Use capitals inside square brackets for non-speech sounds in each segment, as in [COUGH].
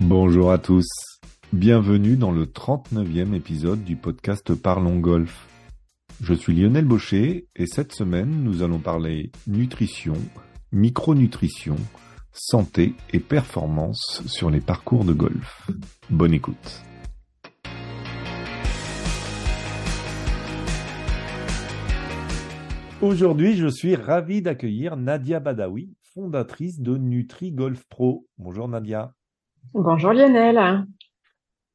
Bonjour à tous. Bienvenue dans le 39e épisode du podcast Parlons Golf. Je suis Lionel Baucher et cette semaine nous allons parler nutrition, micronutrition, santé et performance sur les parcours de golf. Bonne écoute. Aujourd'hui, je suis ravi d'accueillir Nadia Badawi, fondatrice de Nutri Golf Pro. Bonjour Nadia. Bonjour Lionel.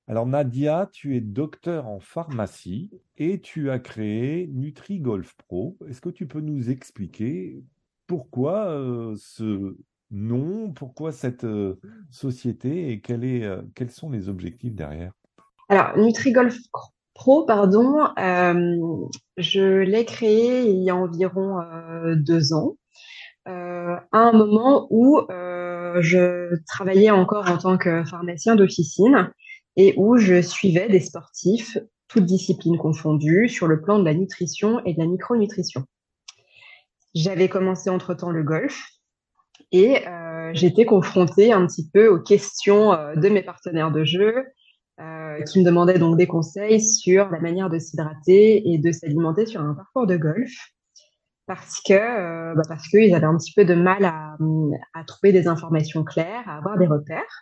Alors Nadia, tu es docteur en pharmacie et tu as créé Nutri Golf Pro. Est-ce que tu peux nous expliquer pourquoi euh, ce nom, pourquoi cette euh, société et quel est, euh, quels sont les objectifs derrière? Alors Nutri Golf Pro, pardon, je l'ai créé il y a environ deux ans, à un moment où je travaillais encore en tant que pharmacien d'officine et où je suivais des sportifs, toutes disciplines confondues, sur le plan de la nutrition et de la micronutrition. J'avais commencé entre-temps le golf et euh, j'étais confrontée un petit peu aux questions euh, de mes partenaires de jeu euh, qui me demandaient donc des conseils sur la manière de s'hydrater et de s'alimenter sur un parcours de golf parce que euh, bah parce qu'ils avaient un petit peu de mal à, à, trouver des informations claires, à avoir des repères.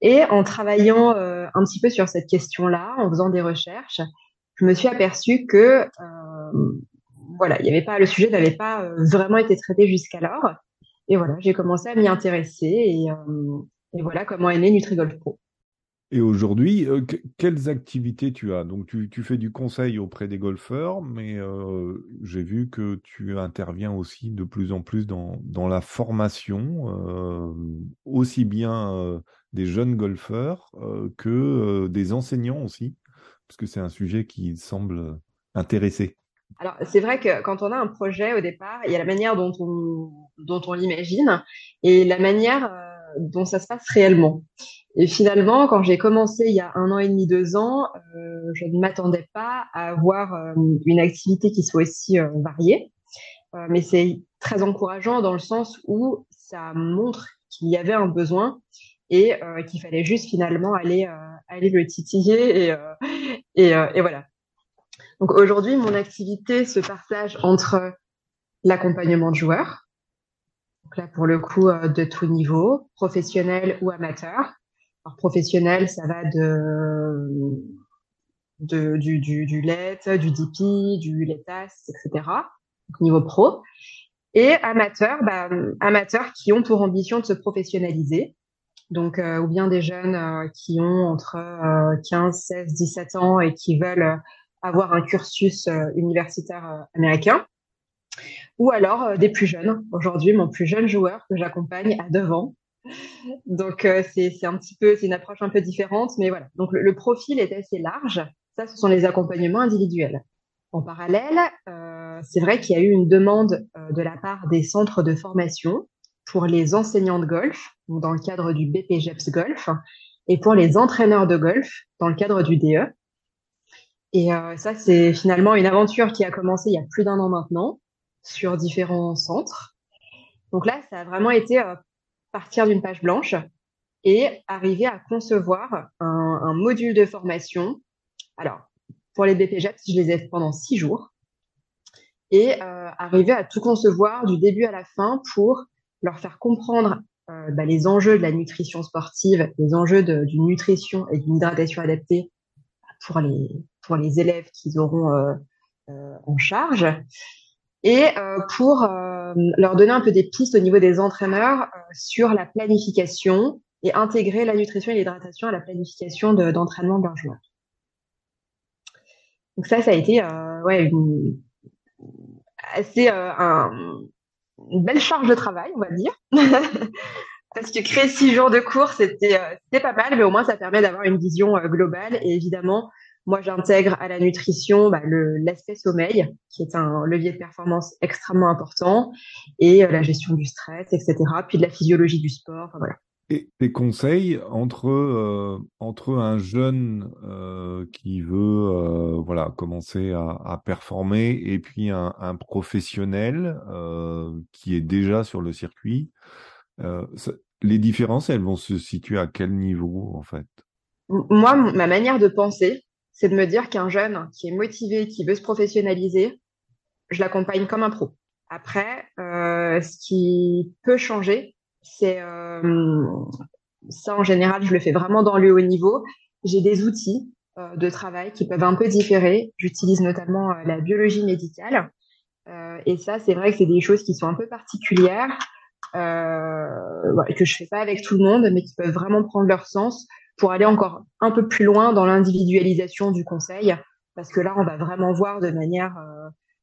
Et en travaillant euh, un petit peu sur cette question-là, en faisant des recherches, je me suis aperçue que euh, voilà, il y avait pas le sujet n'avait pas euh, vraiment été traité jusqu'alors. Et voilà, j'ai commencé à m'y intéresser et, euh, et, voilà comment est né NutriGolf Pro. Et aujourd'hui, euh, quelles activités tu as? Donc, tu, fais du conseil auprès des golfeurs, mais euh, j'ai vu que tu interviens aussi de plus en plus dans, la formation, euh, aussi bien des jeunes golfeurs que des enseignants aussi, parce que c'est un sujet qui semble intéresser. Alors, c'est vrai que quand on a un projet au départ, il y a la manière dont on, dont on l'imagine et la manière dont ça se passe réellement. Et finalement, quand j'ai commencé il y a un an et demi, deux ans, euh, je ne m'attendais pas à avoir euh, une activité qui soit aussi euh, variée. Euh, mais c'est très encourageant dans le sens où ça montre qu'il y avait un besoin et euh, qu'il fallait juste finalement aller, aller le titiller et, et, et voilà. Donc aujourd'hui, mon activité se partage entre l'accompagnement de joueurs, donc là pour le coup de tout niveau, professionnel ou amateur, alors, professionnel, ça va de, du, du, du LET, du DP, du LETAS, etc. Donc, niveau pro. Et amateur, bah, amateurs qui ont pour ambition de se professionnaliser. Donc, euh, ou bien des jeunes euh, qui ont entre euh, 15, 16, 17 ans et qui veulent avoir un cursus euh, universitaire américain. Ou alors des plus jeunes. Aujourd'hui, mon plus jeune joueur que j'accompagne à 9 ans, donc euh, c'est un petit peu, c'est une approche un peu différente, mais voilà. Donc le, profil est assez large. Ça, ce sont les accompagnements individuels. En parallèle, euh, c'est vrai qu'il y a eu une demande euh, de la part des centres de formation pour les enseignants de golf, dans le cadre du BPGEPS Golf, et pour les entraîneurs de golf dans le cadre du DE. Et euh, ça, c'est finalement une aventure qui a commencé il y a plus d'un an maintenant sur différents centres. Donc là, ça a vraiment été partir d'une page blanche et arriver à concevoir un, module de formation. Alors, pour les BPJEPS, je les ai pendant six jours et euh, arriver à tout concevoir du début à la fin pour leur faire comprendre euh, bah, les enjeux de la nutrition sportive, les enjeux d'une nutrition et d'une hydratation adaptée pour les, pour les élèves qu'ils auront euh en charge et euh, pour euh, leur donner un peu des pistes au niveau des entraîneurs euh, sur la planification et intégrer la nutrition et l'hydratation à la planification d'entraînement de, d'un joueur. Donc ça, ça a été ouais, une, assez un, une belle charge de travail, on va dire. [LAUGHS] Parce que créer six jours de cours, c'était pas mal, mais au moins ça permet d'avoir une vision globale. Et évidemment, moi, j'intègre à la nutrition bah, l'aspect sommeil, qui est un levier de performance extrêmement important, et euh, la gestion du stress, etc. Puis de la physiologie du sport. Enfin, voilà. Et tes conseils entre euh, entre un jeune euh, qui veut euh, voilà commencer à, à, performer et puis un, un professionnel qui est déjà sur le circuit, ça, les différences, elles vont se situer à quel niveau, en fait? Moi, ma manière de penser, c'est de me dire qu'un jeune qui est motivé, qui veut se professionnaliser, je l'accompagne comme un pro. Après, euh, ce qui peut changer, c'est euh, ça en général, je le fais vraiment dans le haut niveau. J'ai des outils euh, de travail qui peuvent un peu différer. J'utilise notamment la biologie médicale. Et ça, c'est vrai que c'est des choses qui sont un peu particulières, que je fais pas avec tout le monde, mais qui peuvent vraiment prendre leur sens pour aller encore un peu plus loin dans l'individualisation du conseil. Parce que là, on va vraiment voir de manière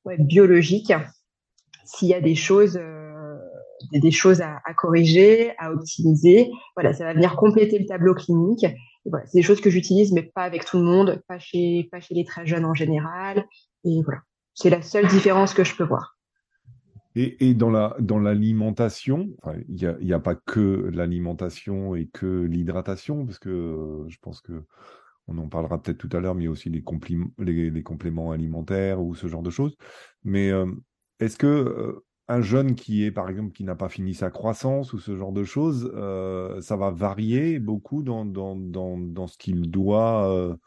biologique s'il y a des choses des choses à, à, corriger, à optimiser. Voilà, ça va venir compléter le tableau clinique. voilà, c'est des choses que j'utilise, mais pas avec tout le monde, pas chez, pas chez les très jeunes en général. Et voilà, c'est la seule différence que je peux voir. Et, dans la dans l'alimentation, il n'y a, pas que l'alimentation et que l'hydratation, parce que euh, je pense que on en parlera peut-être tout à l'heure, mais il y a aussi les, compléments alimentaires ou ce genre de choses. Mais euh, est-ce que euh, un jeune qui est, par exemple, qui n'a pas fini sa croissance ou ce genre de choses, ça va varier beaucoup dans, dans, dans, dans ce qu'il doit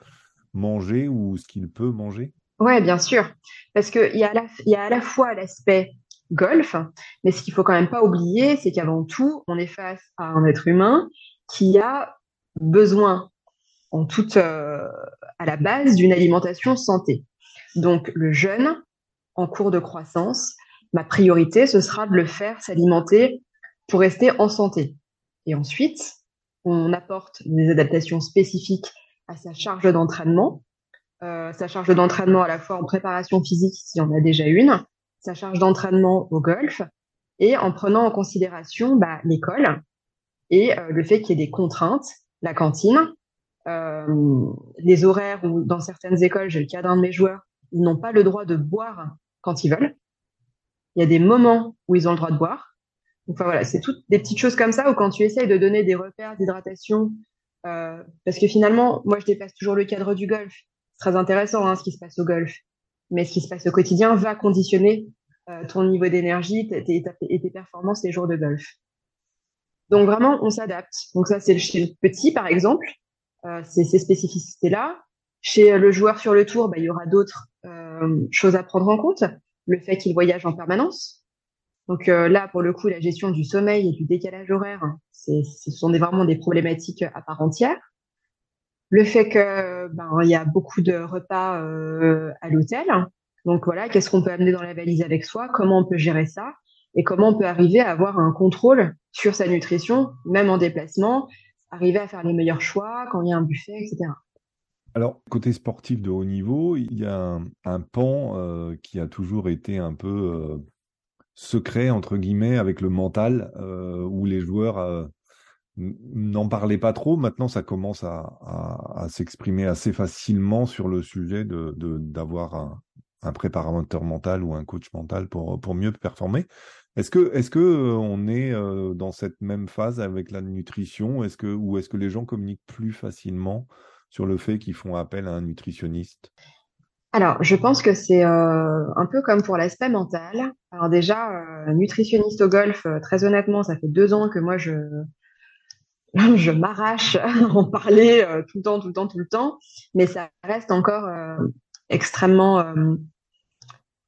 manger ou ce qu'il peut manger? Oui, bien sûr. Parce qu'il y, a y a à la fois l'aspect golf, mais ce qu'il faut quand même pas oublier, c'est qu'avant tout, on est face à un être humain qui a besoin, en toute, euh, à la base, d'une alimentation santé. Donc, le jeune, en cours de croissance, ma priorité, ce sera de le faire s'alimenter pour rester en santé. Et ensuite, on apporte des adaptations spécifiques à sa charge d'entraînement, euh, sa charge d'entraînement à la fois en préparation physique, s'il y en a déjà une, sa charge d'entraînement au golf, et en prenant en considération bah, l'école et euh, le fait qu'il y ait des contraintes, la cantine, euh, les horaires où dans certaines écoles, j'ai le cas d'un de mes joueurs, ils n'ont pas le droit de boire quand ils veulent. Il y a des moments où ils ont le droit de boire. Enfin voilà, c'est toutes des petites choses comme ça où quand tu essayes de donner des repères d'hydratation, euh, parce que finalement, moi je dépasse toujours le cadre du golf. C'est très intéressant hein, ce qui se passe au golf, mais ce qui se passe au quotidien va conditionner euh, ton niveau d'énergie et tes performances les jours de golf. Donc vraiment, on s'adapte. Donc ça, c'est chez le petit, par exemple, euh, c'est ces spécificités-là. Chez le joueur sur le tour, bah, il y aura d'autres euh, choses à prendre en compte le fait qu'il voyage en permanence. Donc euh, là, pour le coup, la gestion du sommeil et du décalage horaire, c'est, ce sont des, vraiment des problématiques à part entière. Le fait que ben y a beaucoup de repas euh, à l'hôtel. Donc voilà, qu'est-ce qu'on peut amener dans la valise avec soi? Comment on peut gérer ça? Et comment on peut arriver à avoir un contrôle sur sa nutrition, même en déplacement, arriver à faire les meilleurs choix quand il y a un buffet, etc. Alors, côté sportif de haut niveau, il y a un, pan euh, qui a toujours été un peu euh, secret, entre guillemets, avec le mental, où les joueurs n'en parlaient pas trop. Maintenant, ça commence à, s'exprimer assez facilement sur le sujet de d'avoir un, préparateur mental ou un coach mental pour, pour mieux performer. Est-ce que, est-ce que on est dans cette même phase avec la nutrition? Est-ce que, ou est-ce que les gens communiquent plus facilement sur le fait qu'ils font appel à un nutritionniste? Alors, je pense que c'est euh, un peu comme pour l'aspect mental. Alors déjà, euh, nutritionniste au golf, euh, très honnêtement, ça fait deux ans que moi je [LAUGHS] je m'arrache en parler tout le temps, tout le temps, tout le temps, mais ça reste encore extrêmement.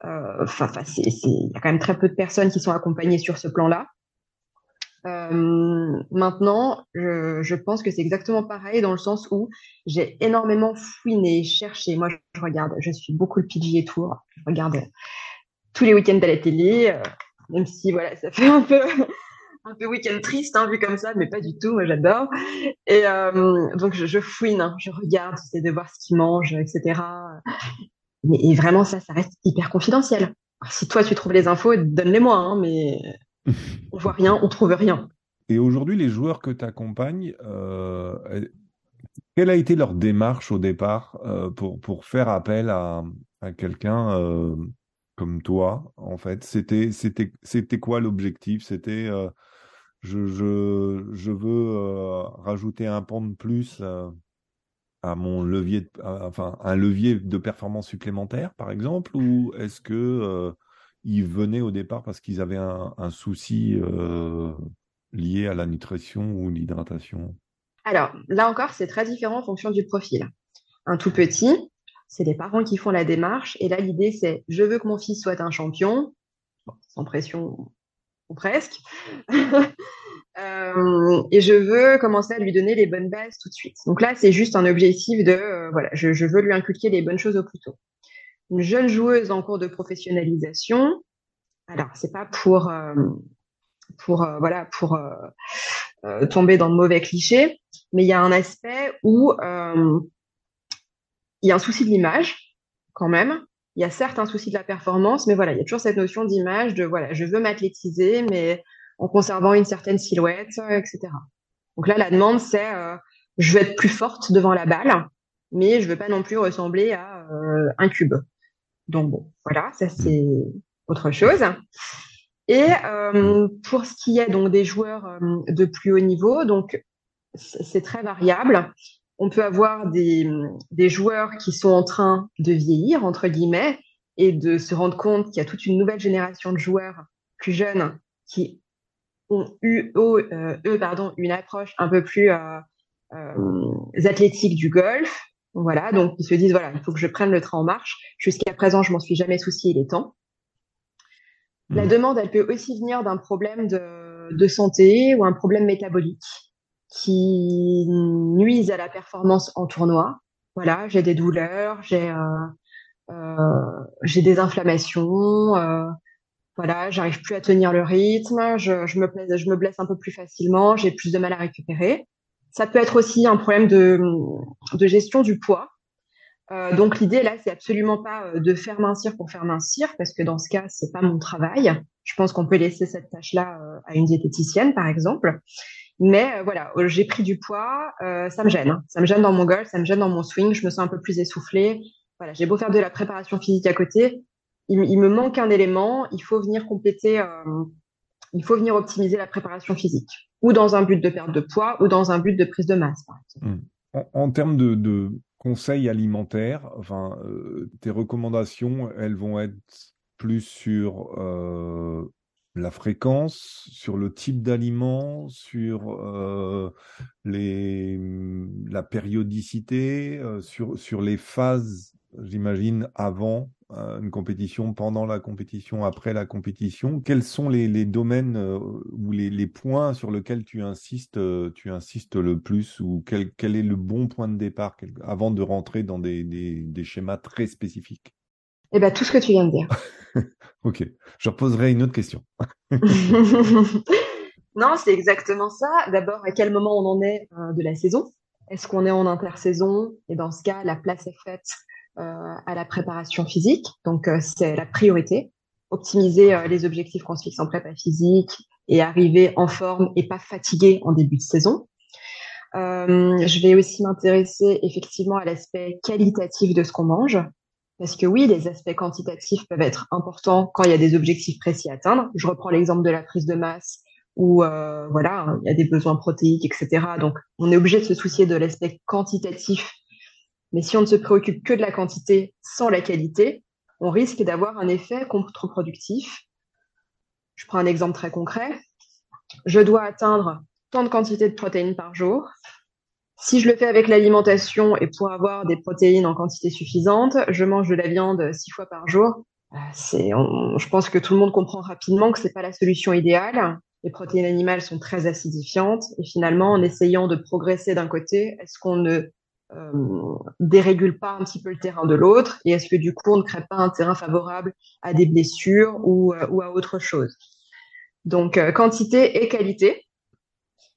Enfin, il y a quand même très peu de personnes qui sont accompagnées sur ce plan-là. Euh, maintenant, je, pense que c'est exactement pareil dans le sens où j'ai énormément fouiné, cherché. Moi, je, regarde, je suis beaucoup le PGA Tour. Je regarde tous les week-ends à la télé, euh, même si voilà, ça fait un peu un peu week-end triste hein, vu comme ça, mais pas du tout. Moi, j'adore. Et euh, donc, je, je fouine, hein, je regarde, j'essaie de voir ce qu'ils mangent, etc. Mais et vraiment, ça, ça reste hyper confidentiel. Alors, si toi, tu trouves les infos, donne-les-moi, hein, mais [LAUGHS] on voit rien, on trouve rien. Et aujourd'hui, les joueurs que tu accompagnes, euh, quelle a été leur démarche au départ euh, pour, pour faire appel à, à quelqu'un comme toi, en fait? C'était c'était c'était quoi l'objectif? C'était je, veux rajouter un pont de plus à mon levier, enfin un levier de performance supplémentaire, par exemple, ou est-ce que ils venaient au départ parce qu'ils avaient un, souci euh, liées à la nutrition ou l'hydratation? Alors, là encore, c'est très différent en fonction du profil. Un tout petit, c'est les parents qui font la démarche. Et là, l'idée, c'est je veux que mon fils soit un champion, sans pression ou presque. [LAUGHS] Euh, et je veux commencer à lui donner les bonnes bases tout de suite. Donc là, c'est juste un objectif de, euh, voilà, je, veux lui inculquer les bonnes choses au plus tôt. Une jeune joueuse en cours de professionnalisation, alors c'est pas pour, euh, pour, voilà, pour tomber dans de mauvais clichés, mais il y a un aspect où il y a un souci de l'image quand même. Il y a certes un souci de la performance, mais voilà, il y a toujours cette notion d'image de voilà, je veux m'athlétiser, mais en conservant une certaine silhouette, etc. Donc là, la demande, c'est euh, je veux être plus forte devant la balle, mais je veux pas non plus ressembler à euh, un cube. Donc bon, voilà, ça c'est autre chose. Et euh, pour ce qui est donc des joueurs de plus haut niveau, donc c'est très variable on peut avoir des, joueurs qui sont en train de vieillir, entre guillemets, et de se rendre compte qu'il y a toute une nouvelle génération de joueurs plus jeunes qui ont eu, euh, eux, pardon, une approche un peu plus euh, euh, athlétique du golf. Voilà, donc ils se disent, voilà, il faut que je prenne le train en marche. Jusqu'à présent, je m'en suis jamais soucié, il est temps. La mmh. demande, elle peut aussi venir d'un problème de santé ou un problème métabolique qui nuisent à la performance en tournoi. Voilà, j'ai des douleurs, j'ai euh, euh, j'ai des inflammations, euh, voilà, j'arrive plus à tenir le rythme, je, je, me blesse, je me blesse un peu plus facilement, j'ai plus de mal à récupérer. Ça peut être aussi un problème de, de gestion du poids. Euh, donc l'idée là, c'est absolument pas de faire mincir pour faire mincir, parce que dans ce cas, c'est pas mon travail. Je pense qu'on peut laisser cette tâche-là à une diététicienne, par exemple. Mais euh, voilà, euh, j'ai pris du poids, euh, ça me gêne. Hein. Ça me gêne dans mon golf, ça me gêne dans mon swing, je me sens un peu plus essoufflée. Voilà, j'ai beau faire de la préparation physique à côté, il, me manque un élément, il faut venir compléter, il faut venir optimiser la préparation physique, ou dans un but de perte de poids, ou dans un but de prise de masse, par exemple. Mmh. En, termes de, conseils alimentaires, enfin, tes recommandations, elles vont être plus sur la fréquence, sur le type d'aliment, sur euh, les, la périodicité, euh, sur, sur les phases, j'imagine, avant euh, une compétition, pendant la compétition, après la compétition. Quels sont les, les domaines ou les, les, points sur lesquels tu insistes, tu insistes le plus ou quel, quel est le bon point de départ avant de rentrer dans des, des, des schémas très spécifiques? Eh bien, tout ce que tu viens de dire. [LAUGHS] ok, je reposerai une autre question. [LAUGHS] non, c'est exactement ça. D'abord, à quel moment on en est euh, de la saison? Est-ce qu'on est en intersaison? Et dans ce cas, la place est faite euh, à la préparation physique. Donc, euh, c'est la priorité. Optimiser les objectifs qu'on se fixe en prépa physique et arriver en forme et pas fatigué en début de saison. je vais aussi m'intéresser effectivement à l'aspect qualitatif de ce qu'on mange. Parce que oui, les aspects quantitatifs peuvent être importants quand il y a des objectifs précis à atteindre. Je reprends l'exemple de la prise de masse où euh, voilà, il y a des besoins protéiques, etc. Donc, on est obligé de se soucier de l'aspect quantitatif. Mais si on ne se préoccupe que de la quantité sans la qualité, on risque d'avoir un effet contre-productif. Je prends un exemple très concret. Je dois atteindre tant de quantité de protéines par jour. Si je le fais avec l'alimentation et pour avoir des protéines en quantité suffisante, je mange de la viande six fois par jour. Euh, c'est, je pense que tout le monde comprend rapidement que c'est pas la solution idéale. Les protéines animales sont très acidifiantes et finalement, en essayant de progresser d'un côté, est-ce qu'on ne euh, dérégule pas un petit peu le terrain de l'autre et est-ce que du coup on ne crée pas un terrain favorable à des blessures ou, euh, ou à autre chose? Donc quantité et qualité,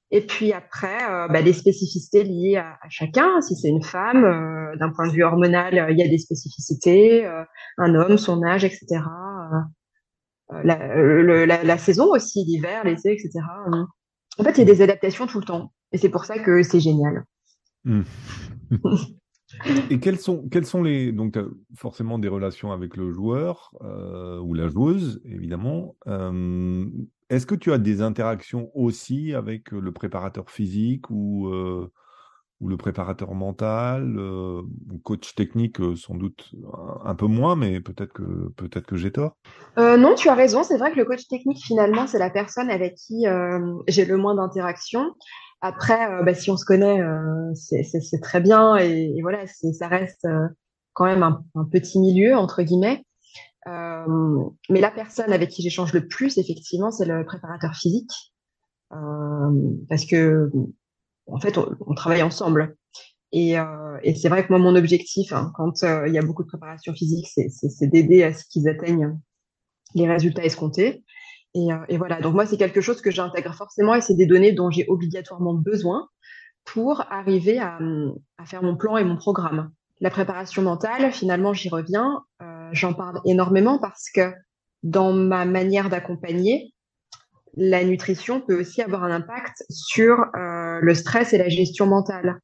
et puis après, euh, bah, les spécificités liées à, chacun. Si c'est une femme, euh, d'un point de vue hormonal, euh, il y a des spécificités. un homme, son âge, etc. La, saison aussi, l'hiver, l'été, etc. En fait, il y a des adaptations tout le temps. Et c'est pour ça que c'est génial. Hmm. [LAUGHS] Et quelles sont, quelles sont les. Donc, forcément des relations avec le joueur ou la joueuse, évidemment. Est-ce que tu as des interactions aussi avec le préparateur physique ou ou le préparateur mental, euh, coach technique euh, sans doute un, peu moins, mais peut-être que peut-être que j'ai tort? Euh, non, tu as raison. C'est vrai que le coach technique finalement c'est la personne avec qui j'ai le moins d'interaction. Après, bah, si on se connaît, c'est très bien et, voilà, ça reste quand même un, petit milieu entre guillemets. mais la personne avec qui j'échange le plus, effectivement, c'est le préparateur physique. parce que en fait, on, travaille ensemble. Et, euh, et c'est vrai que moi, mon objectif, hein, quand euh, il y a beaucoup de préparation physique, c'est d'aider à ce qu'ils atteignent les résultats escomptés. Et, euh, et voilà, donc moi, c'est quelque chose que j'intègre forcément et c'est des données dont j'ai obligatoirement besoin pour arriver à, à, faire mon plan et mon programme. La préparation mentale, finalement, j'y reviens. Euh, J'en parle énormément parce que dans ma manière d'accompagner, la nutrition peut aussi avoir un impact sur euh, le stress et la gestion mentale.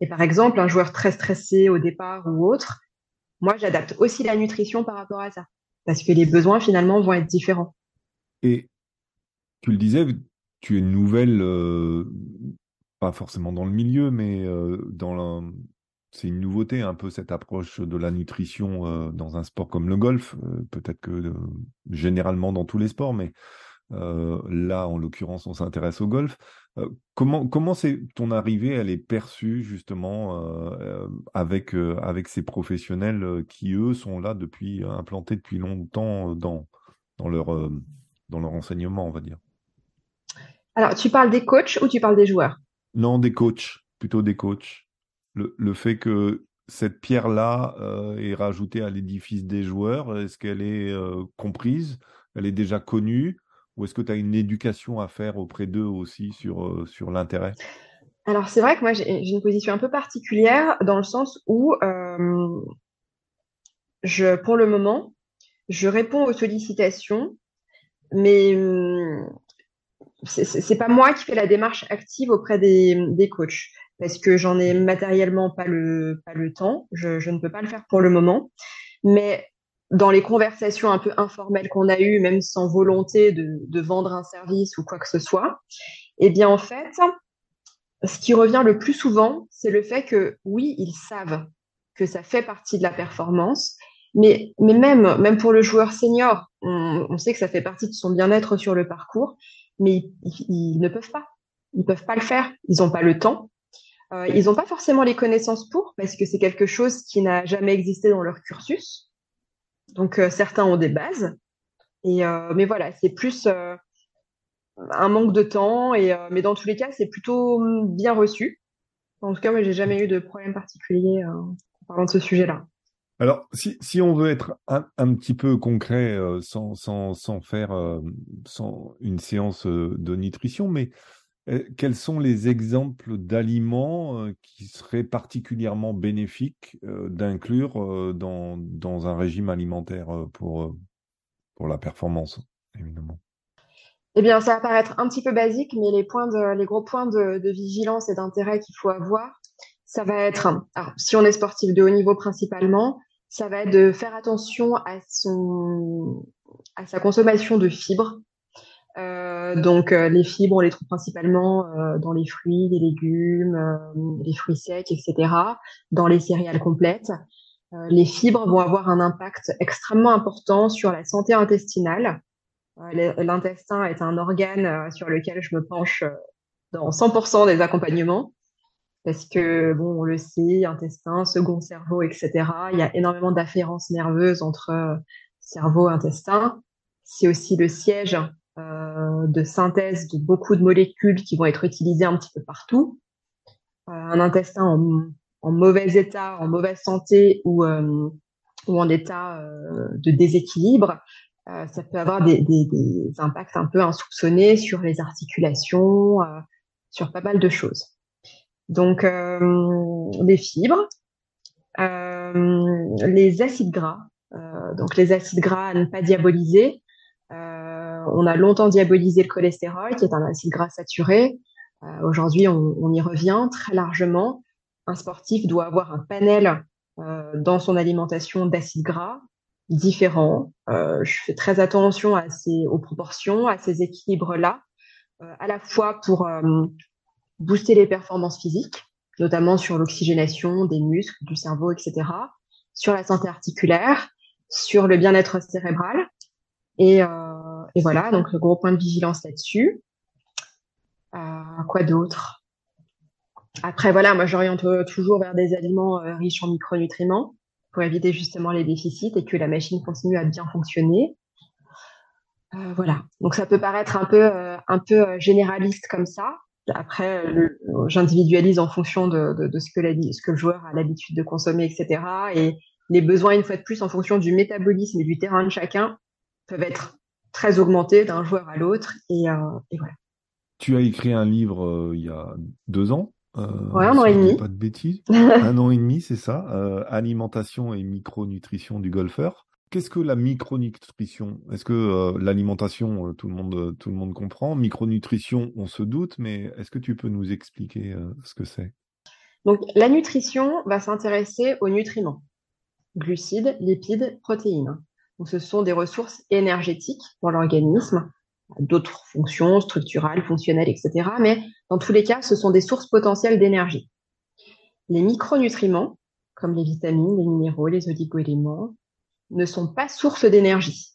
Et par exemple, un joueur très stressé au départ ou autre, moi, j'adapte aussi la nutrition par rapport à ça, parce que les besoins finalement vont être différents. Et tu le disais, tu es nouvelle, pas forcément dans le milieu, mais dans la... c'est une nouveauté un peu cette approche de la nutrition dans un sport comme le golf, peut-être que généralement dans tous les sports, mais là, en l'occurrence, on s'intéresse au golf. Comment comment c'est ton arrivée Elle est perçue justement avec avec ces professionnels qui eux sont là depuis implantés depuis longtemps dans dans leur dans leur enseignement, on va dire. Alors, tu parles des coachs ou tu parles des joueurs? Non, des coachs, plutôt des coachs. Le, le fait que cette pierre-là est rajoutée à l'édifice des joueurs, est-ce qu'elle est comprise? Elle est déjà connue? Ou est-ce que tu as une éducation à faire auprès d'eux aussi sur, euh, sur l'intérêt? Alors, c'est vrai que moi, j'ai une position un peu particulière dans le sens où, euh, je, pour le moment, je réponds aux sollicitations, mais hum, c'est pas moi qui fais la démarche active auprès des, des coachs parce que j'en ai matériellement pas le, pas le temps. Je, je ne peux pas le faire pour le moment. Mais dans les conversations un peu informelles qu'on a eues, même sans volonté de, de, vendre un service ou quoi que ce soit, eh bien en fait, ce qui revient le plus souvent, c'est le fait que oui, ils savent que ça fait partie de la performance, mais, mais même, même pour le joueur senior, on, sait que ça fait partie de son bien-être sur le parcours, mais ils, ne peuvent pas. Ils peuvent pas le faire. Ils n'ont pas le temps. Euh, ils n'ont pas forcément les connaissances pour, parce que c'est quelque chose qui n'a jamais existé dans leur cursus. Donc euh, certains ont des bases, et euh, mais voilà, c'est plus un manque de temps. Et mais dans tous les cas, c'est plutôt hum, bien reçu. En tout cas, moi, j'ai jamais eu de problème particulier en parlant de ce sujet-là. Alors, si, si on veut être un, un petit peu concret, sans, sans, sans faire sans une séance de nutrition, mais euh, quels sont les exemples d'aliments euh, qui seraient particulièrement bénéfiques euh, d'inclure dans, dans, un régime alimentaire pour, pour la performance, évidemment? Eh bien, ça va paraître un petit peu basique, mais les, points de, les gros points de, de vigilance et d'intérêt qu'il faut avoir, ça va être, alors, si on est sportif de haut niveau principalement, ça va être de faire attention à, son, à sa consommation de fibres, euh, donc euh, les fibres, on les trouve principalement euh, dans les fruits, les légumes, les fruits secs, etc. Dans les céréales complètes. les fibres vont avoir un impact extrêmement important sur la santé intestinale. L'intestin est un organe sur lequel je me penche dans 100% des accompagnements parce que bon, on le sait, intestin, second cerveau, etc. Il y a énormément d'afférences nerveuses entre cerveau et intestin. C'est aussi le siège euh, de synthèse de beaucoup de molécules qui vont être utilisées un petit peu partout. Euh, un intestin en, mauvais état, en mauvaise santé euh, ou en état de déséquilibre, ça peut avoir des, impacts un peu insoupçonnés sur les articulations, sur pas mal de choses. Donc, les fibres, les acides gras. donc, les acides gras à ne pas diaboliser on a longtemps diabolisé le cholestérol, qui est un acide gras saturé. Euh, aujourd'hui, on, y revient très largement. Un sportif doit avoir un panel euh, dans son alimentation d'acides gras différents. Euh, je fais très attention à ces, aux proportions, à ces équilibres-là, à la fois pour booster les performances physiques, notamment sur l'oxygénation des muscles, du cerveau, etc., sur la santé articulaire, sur le bien-être cérébral. Et, euh, et, voilà, donc le gros point de vigilance là-dessus. Euh, quoi d'autre? Après, voilà, moi j'oriente toujours vers des aliments euh, riches en micronutriments pour éviter justement les déficits et que la machine continue à bien fonctionner. Euh, voilà. Donc ça peut paraître un peu euh, un peu généraliste comme ça. Après, j'individualise en fonction de, de, de, ce que la, ce que le joueur a l'habitude de consommer, etc. Et les besoins, une fois de plus, en fonction du métabolisme et du terrain de chacun, peuvent être très augmentés d'un joueur à l'autre. Et, euh, et, voilà. Tu as écrit un livre il y a deux ans. ouais, un an et demi. Pas de bêtises. [LAUGHS] un an et demi, c'est ça. alimentation et micronutrition du golfeur. Qu'est-ce que la micronutrition? Est-ce que euh, l'alimentation, euh, tout le monde, euh, tout le monde comprend? Micronutrition, on se doute, mais est-ce que tu peux nous expliquer ce que c'est? Donc, la nutrition va s'intéresser aux nutriments glucides, lipides, protéines. Donc, ce sont des ressources énergétiques pour l'organisme, d'autres fonctions structurales, fonctionnelles, etc. Mais dans tous les cas, ce sont des sources potentielles d'énergie. Les micronutriments, comme les vitamines, les minéraux, les oligoéléments, ne sont pas sources d'énergie,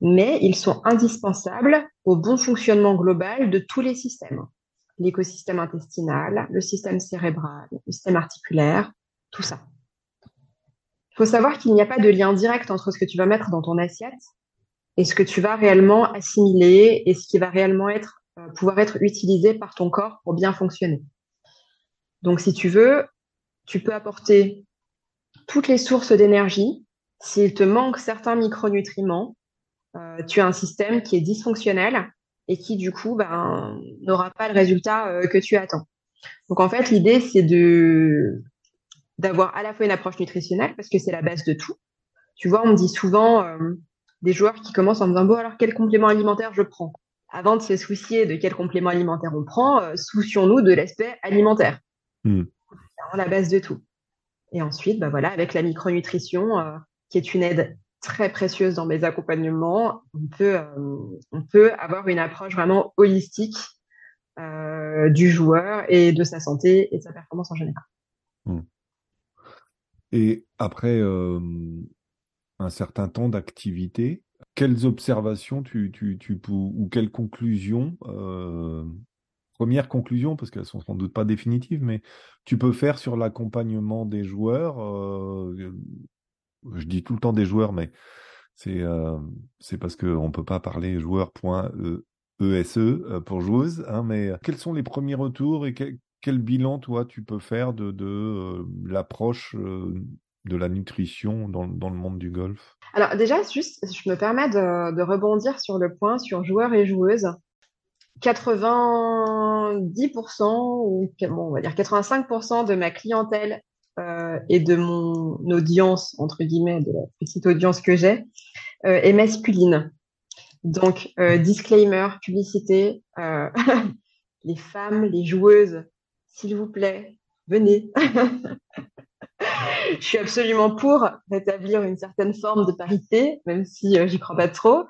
mais ils sont indispensables au bon fonctionnement global de tous les systèmes. L'écosystème intestinal, le système cérébral, le système articulaire, tout ça. Il faut savoir qu'il n'y a pas de lien direct entre ce que tu vas mettre dans ton assiette et ce que tu vas réellement assimiler et ce qui va réellement être, euh, pouvoir être utilisé par ton corps pour bien fonctionner. Donc, si tu veux, tu peux apporter toutes les sources d'énergie s'il te manque certains micronutriments, euh, tu as un système qui est dysfonctionnel et qui, du coup, ben, n'aura pas le résultat euh, que tu attends. Donc, en fait, l'idée, c'est de d'avoir à la fois une approche nutritionnelle, parce que c'est la base de tout. Tu vois, on me dit souvent euh, des joueurs qui commencent en me disant, bon, alors quel complément alimentaire je prends? Avant de se soucier de quel complément alimentaire on prend, soucions-nous de l'aspect alimentaire. Hmm. C'est la base de tout. Et ensuite, ben voilà, avec la micronutrition, qui est une aide très précieuse dans mes accompagnements, on peut, euh, on peut avoir une approche vraiment holistique euh, du joueur et de sa santé et de sa performance en général. Hmm. Et après euh, un certain temps d'activité, quelles observations tu, tu, tu ou quelles conclusions première conclusion, parce qu'elles sont sans doute pas définitives, mais tu peux faire sur l'accompagnement des joueurs je dis tout le temps des joueurs, mais c'est euh, c'est parce qu'on ne peut pas parler joueur.ese e pour joueuse. Hein, mais quels sont les premiers retours et quel, bilan, toi, tu peux faire de, de euh, l'approche euh, de la nutrition dans, dans, le monde du golf? Alors déjà, juste, je me permets de, de rebondir sur le point sur joueurs et joueuses. 90% ou bon, on va dire 85% de ma clientèle euh, et de mon audience, entre guillemets, de la petite audience que j'ai, euh, est masculine. Donc, euh, disclaimer, publicité, euh, [LAUGHS] les femmes, les joueuses, s'il vous plaît, venez. [LAUGHS] je suis absolument pour rétablir une certaine forme de parité, même si j'y crois pas trop.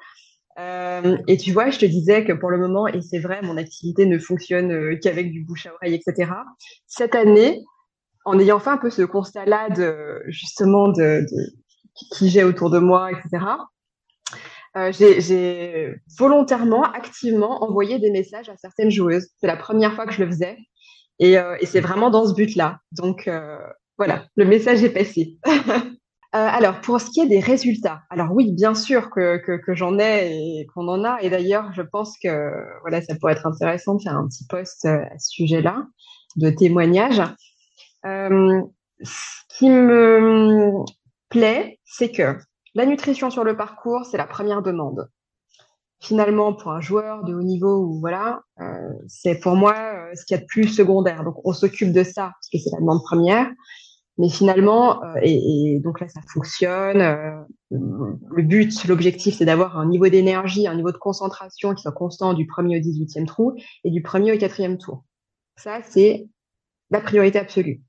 Et tu vois, je te disais que pour le moment, et c'est vrai, mon activité ne fonctionne qu'avec du bouche à oreille, etc. Cette année, en ayant fait un peu ce constat-là de justement de, qui j'ai autour de moi, etc. Euh, j'ai volontairement, activement envoyé des messages à certaines joueuses. C'est la première fois que je le faisais, et, euh, c'est vraiment dans ce but-là. Donc euh, voilà, le message est passé. [LAUGHS] Alors pour ce qui est des résultats, alors oui, bien sûr que, j'en ai et qu'on en a, et d'ailleurs je pense que voilà, ça pourrait être intéressant de faire un petit post à ce sujet-là de témoignage. Euh, ce qui me plaît, c'est que la nutrition sur le parcours, c'est la première demande. Finalement, pour un joueur de haut niveau, voilà, euh, c'est pour moi euh, ce qu'il y a de plus secondaire. Donc, on s'occupe de ça parce que c'est la demande première. Mais finalement, et, donc là, ça fonctionne. Le but, l'objectif, c'est d'avoir un niveau d'énergie, un niveau de concentration qui soit constant du premier au 18e trou et du premier au quatrième tour. Ça, c'est la priorité absolue.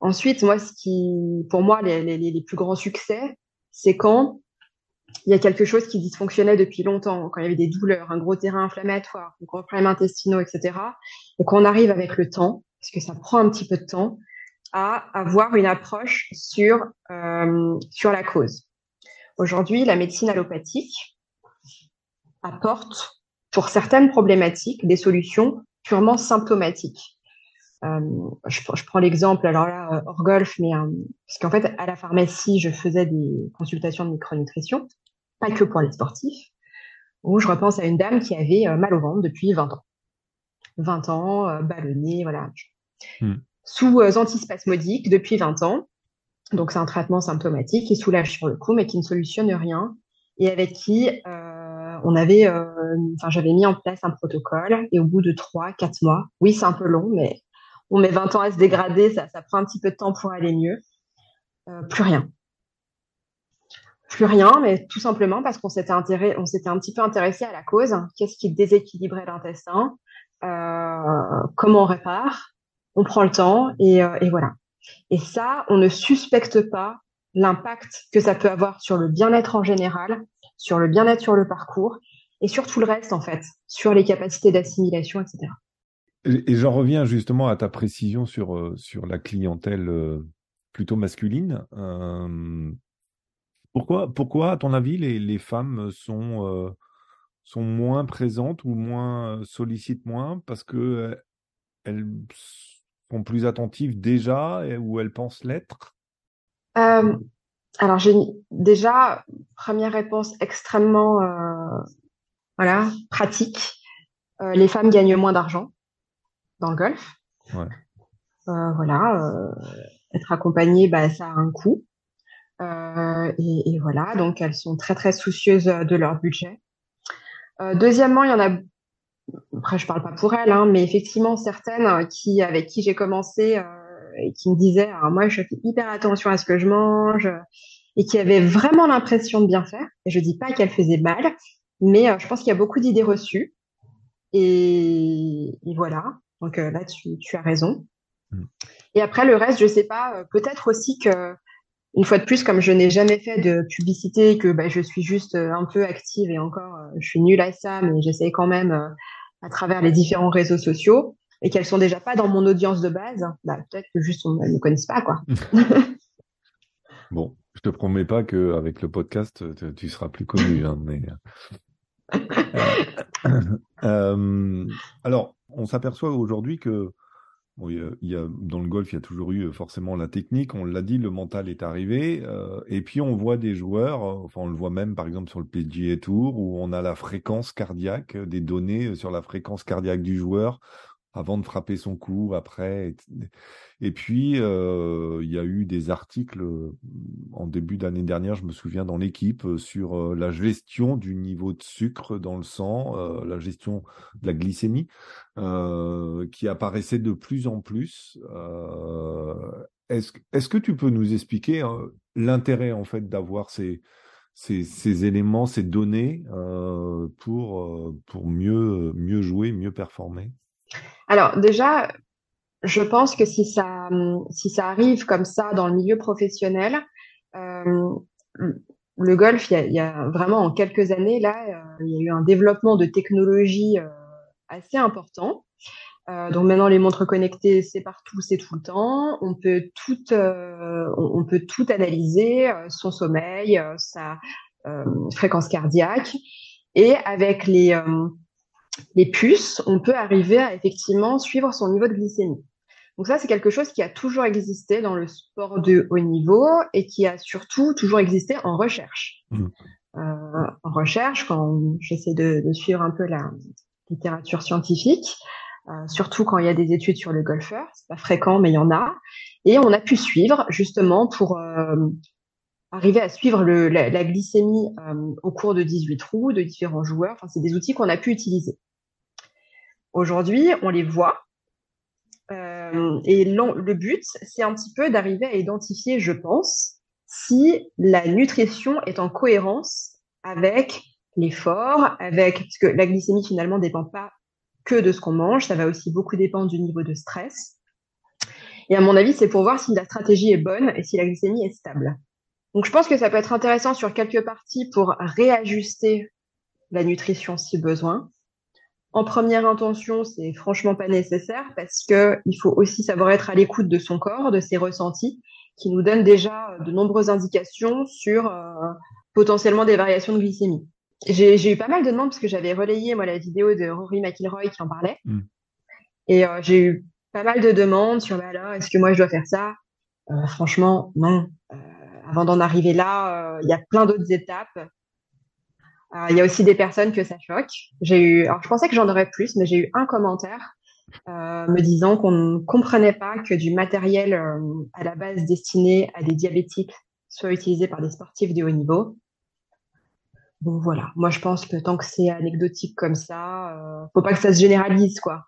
Ensuite, moi, ce qui, pour moi, les, plus grands succès, c'est quand il y a quelque chose qui dysfonctionnait depuis longtemps, quand il y avait des douleurs, un gros terrain inflammatoire, des gros problèmes intestinaux, etc. Et qu'on arrive avec le temps parce que ça prend un petit peu de temps, à avoir une approche sur, euh, sur la cause. Aujourd'hui, la médecine allopathique apporte pour certaines problématiques des solutions purement symptomatiques. Euh, je, je, prends l'exemple, alors là, hors golf, mais euh, parce qu'en fait, à la pharmacie, je faisais des consultations de micronutrition, pas que pour les sportifs, où je repense à une dame qui avait euh, mal au ventre depuis 20 ans. 20 ans, euh, ballonné, voilà. Hmm. Sous euh, antispasmodique depuis 20 ans. Donc, c'est un traitement symptomatique qui soulage sur le coup, mais qui ne solutionne rien. Et avec qui euh, on avait, euh, enfin, j'avais mis en place un protocole. Et au bout de 3, 4 mois, oui, c'est un peu long, mais on met 20 ans à se dégrader, ça, prend un petit peu de temps pour aller mieux. Euh, plus rien. Plus rien, mais tout simplement parce qu'on s'était on s'était un petit peu intéressé à la cause. Qu'est-ce qui déséquilibrait l'intestin? Euh, Comment on répare? On prend le temps et, euh, et voilà. Et ça, on ne suspecte pas l'impact que ça peut avoir sur le bien-être en général, sur le bien-être sur le parcours et sur tout le reste en fait, sur les capacités d'assimilation, etc. Et, j'en reviens justement à ta précision sur, euh, sur la clientèle euh, plutôt masculine. Euh, pourquoi, pourquoi, à ton avis, les, les femmes sont, sont moins présentes ou moins sollicitent moins Parce que elles sont plus attentives déjà ou elles pensent l'être? Alors, déjà, première réponse extrêmement voilà, pratique. les femmes gagnent moins d'argent dans le golf. Ouais. Euh, voilà, euh, être accompagnée, bah, ça a un coût. Euh, et, et, voilà, donc elles sont très très soucieuses de leur budget. Euh, deuxièmement, il y en a, après je parle pas pour elles, hein, mais effectivement certaines qui avec qui j'ai commencé et qui me disaient, alors moi je fais hyper attention à ce que je mange et qui avaient vraiment l'impression de bien faire. Et je dis pas qu'elles faisaient mal, mais je pense qu'il y a beaucoup d'idées reçues. Et, et voilà. Donc euh, là, tu, tu, as raison. Mm. Et après, le reste, je sais pas, euh, peut-être aussi que, une fois de plus, comme je n'ai jamais fait de publicité, que bah, je suis juste euh, un peu active et encore, je suis nulle à ça, mais j'essaie quand même à travers les différents réseaux sociaux et qu'elles sont déjà pas dans mon audience de base, bah, peut-être que juste on ne me connaisse pas, quoi. [LAUGHS] bon, je te promets pas qu'avec le podcast, tu seras plus connu, hein, mais. euh, [LAUGHS] alors, on s'aperçoit aujourd'hui que il, y a, dans le golf, il y a toujours eu forcément la technique. On l'a dit, le mental est arrivé. Euh, et puis on voit des joueurs, enfin on le voit même par exemple sur le PGA Tour, où on a la fréquence cardiaque, des données sur la fréquence cardiaque du joueur avant de frapper son coup, après. Et puis, il y a eu des articles en début d'année dernière, je me souviens, dans l'équipe, sur la gestion du niveau de sucre dans le sang, la gestion de la glycémie, qui apparaissait de plus en plus. Est-ce est que tu peux nous expliquer l'intérêt, en fait, d'avoir ces, ces, ces, éléments, ces données pour, pour mieux, mieux jouer, mieux performer? Alors déjà, je pense que si ça, si ça arrive comme ça dans le milieu professionnel, euh, le golf, il y, a, vraiment en quelques années, là, euh, il y a eu un développement de technologie euh, assez important. donc maintenant, les montres connectées, c'est partout, c'est tout le temps. On peut tout, on, peut tout analyser, son sommeil, sa fréquence cardiaque. Et avec les, les puces, on peut arriver à effectivement suivre son niveau de glycémie. Donc ça, c'est quelque chose qui a toujours existé dans le sport de haut niveau et qui a surtout toujours existé en recherche. Mmh. Euh, en recherche, quand j'essaie de, suivre un peu la littérature scientifique, euh, surtout quand il y a des études sur le golfeur, c'est pas fréquent, mais il y en a, et on a pu suivre justement pour euh, arriver à suivre le, la, la, glycémie au cours de 18 trous de différents joueurs. Enfin, c'est des outils qu'on a pu utiliser. Aujourd'hui, on les voit. Euh, et le but, c'est un petit peu d'arriver à identifier, je pense, si la nutrition est en cohérence avec l'effort, avec parce que la glycémie finalement dépend pas que de ce qu'on mange, ça va aussi beaucoup dépendre du niveau de stress. Et à mon avis, c'est pour voir si la stratégie est bonne et si la glycémie est stable. Donc je pense que ça peut être intéressant sur quelques parties pour réajuster la nutrition si besoin. En première intention, c'est franchement pas nécessaire parce que il faut aussi savoir être à l'écoute de son corps, de ses ressentis, qui nous donnent déjà de nombreuses indications sur euh, potentiellement des variations de glycémie. J'ai eu pas mal de demandes parce que j'avais relayé moi la vidéo de Rory McIlroy qui en parlait, mm. et euh, j'ai eu pas mal de demandes sur bah là, est-ce que moi je dois faire ça? Euh, Franchement, non. avant d'en arriver là, il y a plein d'autres étapes il y a aussi des personnes que ça choque. J'ai eu, alors je pensais que j'en aurais plus, mais j'ai eu un commentaire euh, me disant qu'on ne comprenait pas que du matériel euh, à la base destiné à des diabétiques soit utilisé par des sportifs de haut niveau. Bon voilà, moi je pense que tant que c'est anecdotique comme ça, euh, faut pas que ça se généralise quoi.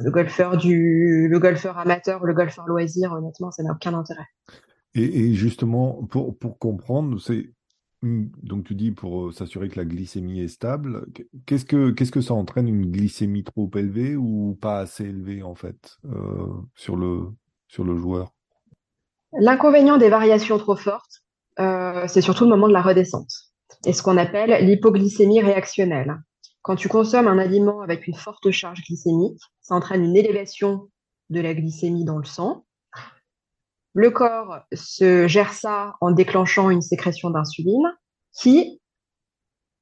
Le golfeur du, le golfeur amateur, le golfeur loisir, honnêtement, ça n'a aucun intérêt. Et, et, justement, pour, pour comprendre, c'est donc tu dis pour s'assurer que la glycémie est stable. Qu'est-ce que ça entraîne une glycémie trop élevée ou pas assez élevée en fait euh, sur le sur le joueur? L'inconvénient des variations trop fortes, euh, c'est surtout le moment de la redescente et ce qu'on appelle l'hypoglycémie réactionnelle. Quand tu consommes un aliment avec une forte charge glycémique, ça entraîne une élévation de la glycémie dans le sang le corps se gère ça en déclenchant une sécrétion d'insuline qui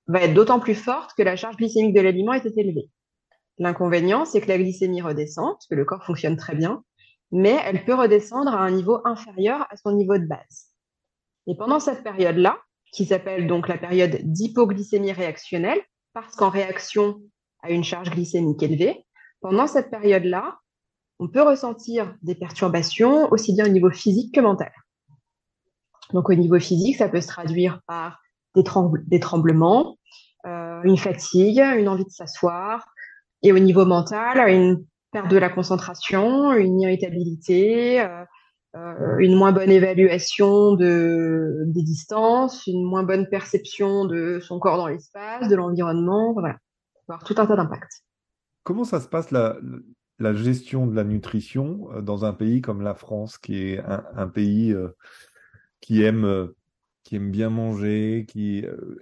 va être d'autant plus forte que la charge glycémique de l'aliment est élevée. L'inconvénient, c'est que la glycémie redescend, parce que le corps fonctionne très bien, mais elle peut redescendre à un niveau inférieur à son niveau de base. Et pendant cette période-là, qui s'appelle donc la période d'hypoglycémie réactionnelle, parce qu'en réaction à une charge glycémique élevée, pendant cette période-là, on peut ressentir des perturbations aussi bien au niveau physique que mental. Donc au niveau physique, ça peut se traduire par des, tremblements, euh, une fatigue, une envie de s'asseoir, et au niveau mental, une perte de la concentration, une irritabilité, euh, euh, une moins bonne évaluation de, des distances, une moins bonne perception de son corps dans l'espace, de l'environnement, voilà, avoir tout un tas d'impacts. Comment ça se passe la, la gestion de la nutrition euh, dans un pays comme la France, qui est un, pays euh, qui aime euh, qui aime bien manger,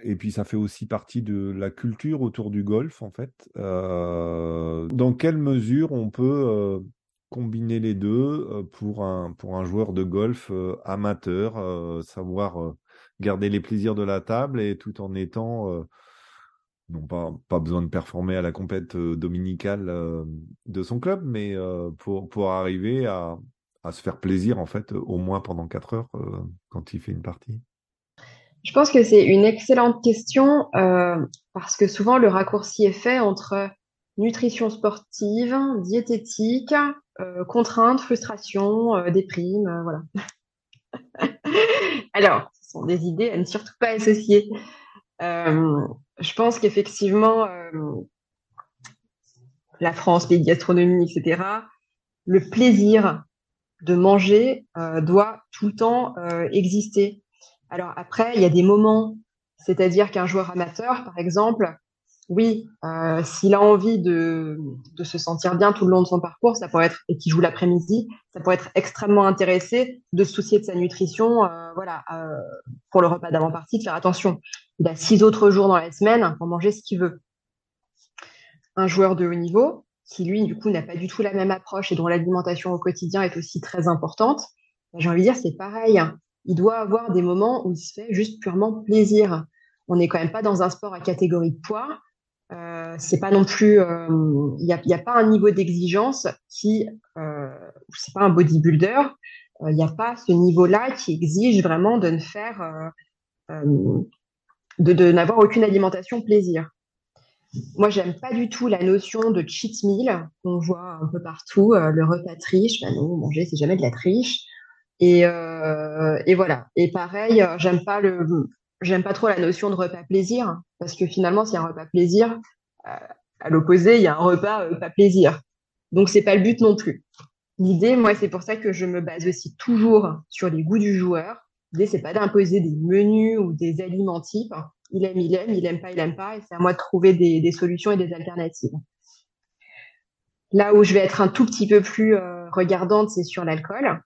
et puis ça fait aussi partie de la culture autour du golf en fait. dans quelle mesure on peut combiner les deux pour un joueur de golf amateur, savoir garder les plaisirs de la table et tout en étant non pas, pas besoin de performer à la compète euh, dominicale euh, de son club, mais euh, pour, pour arriver à, à, se faire plaisir, en fait, au moins pendant 4 heures quand il fait une partie Je pense que c'est une excellente question parce que souvent le raccourci est fait entre nutrition sportive, diététique, contrainte, frustration, déprime, voilà. [LAUGHS] Alors, ce sont des idées à ne surtout pas associer. Euh, je pense qu'effectivement, euh, la France, pays de gastronomie, etc., le plaisir de manger euh, doit tout le temps exister. Alors après, il y a des moments, c'est-à-dire qu'un joueur amateur, par exemple, oui, euh, s'il a envie de, se sentir bien tout le long de son parcours, ça pourrait être et qui joue l'après-midi, ça pourrait être extrêmement intéressé de se soucier de sa nutrition, euh, voilà, euh, pour le repas d'avant-partie, de faire attention. Il a six autres jours dans la semaine pour manger ce qu'il veut. Un joueur de haut niveau, qui lui, du coup, n'a pas du tout la même approche et dont l'alimentation au quotidien est aussi très importante, ben, j'ai envie de dire, c'est pareil. Il doit avoir des moments où il se fait juste purement plaisir. On n'est quand même pas dans un sport à catégorie de poids euh, c'est pas non plus, il euh, n'y a, y a, pas un niveau d'exigence qui, euh, c'est pas un bodybuilder, il n'y a pas ce niveau-là qui exige vraiment de ne faire, de, de n'avoir aucune alimentation plaisir. Moi, j'aime pas du tout la notion de cheat meal qu'on voit un peu partout, le repas triche. Ben non, manger c'est jamais de la triche. Et, et voilà. Et pareil, j'aime pas le, j'aime pas trop la notion de repas plaisir, parce que finalement, s'il y a un repas plaisir, euh, à l'opposé, il y a un repas euh, pas plaisir. Donc, c'est pas le but non plus. L'idée, moi, c'est pour ça que je me base aussi toujours sur les goûts du joueur. L'idée, c'est pas d'imposer des menus ou des aliments types. Il aime, il aime, il aime pas, il aime pas, et c'est à moi de trouver des, solutions et des alternatives. Là où je vais être un tout petit peu plus euh, regardante, c'est sur l'alcool.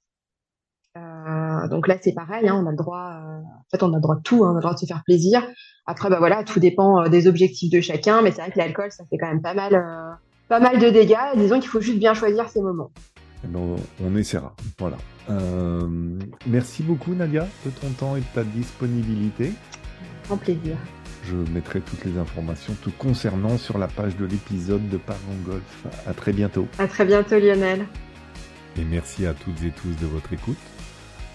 Donc là, c'est pareil, hein, on a le droit, en fait, on a le droit de tout, hein, on a le droit de se faire plaisir. Après, bah voilà, tout dépend des objectifs de chacun, mais c'est vrai que l'alcool, ça fait quand même pas mal, pas mal de dégâts. Disons qu'il faut juste bien choisir ses moments. Eh ben, on essaiera. Voilà. Euh, merci beaucoup Nadia de ton temps et de ta disponibilité. En plaisir. Je mettrai toutes les informations tout concernant sur la page de l'épisode de Parlons Golf. À très bientôt. À très bientôt Lionel. Et merci à toutes et tous de votre écoute.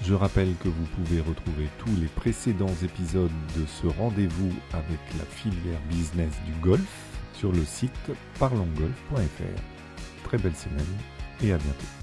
Je rappelle que vous pouvez retrouver tous les précédents épisodes de ce rendez-vous avec la filière business du golf sur le site parlongolf.fr. Très belle semaine et à bientôt.